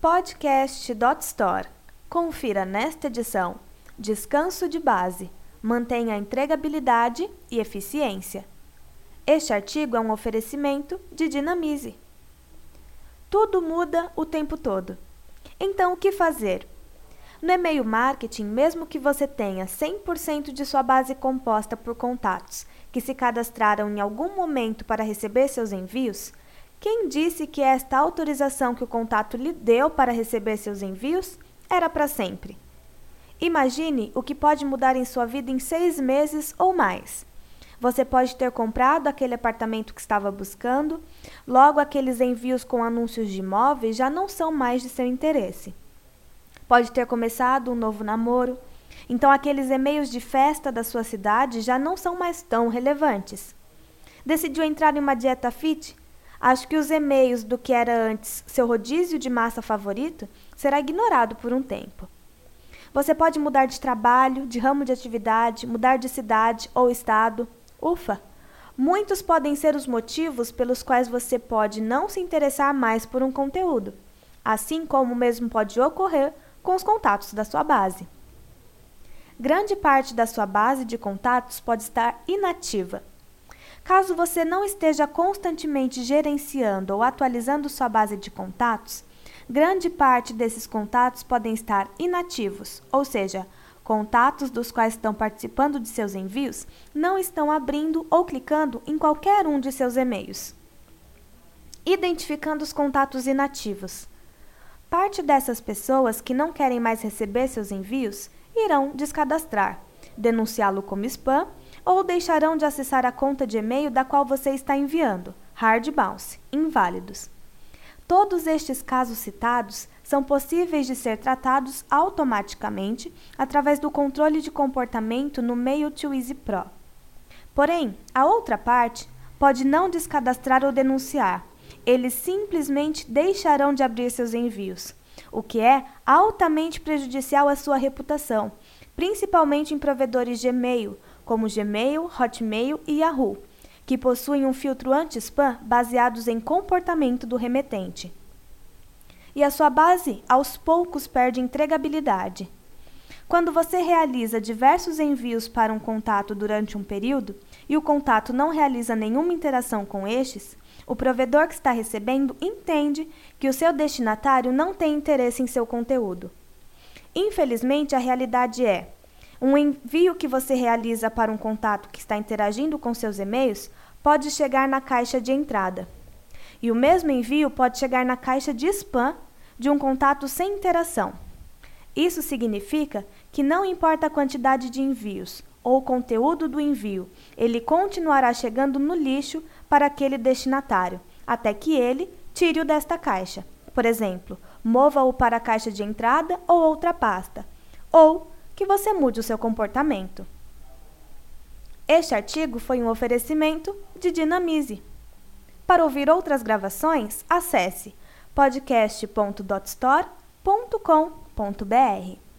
Podcast.store. Confira nesta edição Descanso de base. Mantenha a entregabilidade e eficiência. Este artigo é um oferecimento de Dinamize. Tudo muda o tempo todo. Então, o que fazer? No e-mail marketing, mesmo que você tenha 100% de sua base composta por contatos que se cadastraram em algum momento para receber seus envios, quem disse que esta autorização que o contato lhe deu para receber seus envios era para sempre? Imagine o que pode mudar em sua vida em seis meses ou mais. Você pode ter comprado aquele apartamento que estava buscando, logo aqueles envios com anúncios de imóveis já não são mais de seu interesse pode ter começado um novo namoro. Então, aqueles e-mails de festa da sua cidade já não são mais tão relevantes. Decidiu entrar em uma dieta fit? Acho que os e-mails do que era antes seu rodízio de massa favorito será ignorado por um tempo. Você pode mudar de trabalho, de ramo de atividade, mudar de cidade ou estado. Ufa! Muitos podem ser os motivos pelos quais você pode não se interessar mais por um conteúdo, assim como mesmo pode ocorrer com os contatos da sua base. Grande parte da sua base de contatos pode estar inativa. Caso você não esteja constantemente gerenciando ou atualizando sua base de contatos, grande parte desses contatos podem estar inativos, ou seja, contatos dos quais estão participando de seus envios não estão abrindo ou clicando em qualquer um de seus e-mails. Identificando os contatos inativos. Parte dessas pessoas que não querem mais receber seus envios irão descadastrar, denunciá-lo como spam ou deixarão de acessar a conta de e-mail da qual você está enviando, hard bounce, inválidos. Todos estes casos citados são possíveis de ser tratados automaticamente através do controle de comportamento no Mail to Easy Pro. Porém, a outra parte pode não descadastrar ou denunciar, eles simplesmente deixarão de abrir seus envios, o que é altamente prejudicial à sua reputação, principalmente em provedores de e-mail, como Gmail, Hotmail e Yahoo, que possuem um filtro anti-spam baseados em comportamento do remetente. E a sua base, aos poucos, perde entregabilidade. Quando você realiza diversos envios para um contato durante um período e o contato não realiza nenhuma interação com estes, o provedor que está recebendo entende que o seu destinatário não tem interesse em seu conteúdo. Infelizmente, a realidade é: um envio que você realiza para um contato que está interagindo com seus e-mails pode chegar na caixa de entrada. E o mesmo envio pode chegar na caixa de spam de um contato sem interação. Isso significa que não importa a quantidade de envios ou o conteúdo do envio, ele continuará chegando no lixo para aquele destinatário, até que ele tire-o desta caixa. Por exemplo, mova-o para a caixa de entrada ou outra pasta, ou que você mude o seu comportamento. Este artigo foi um oferecimento de Dinamize. Para ouvir outras gravações, acesse podcast.dotstore.com.br.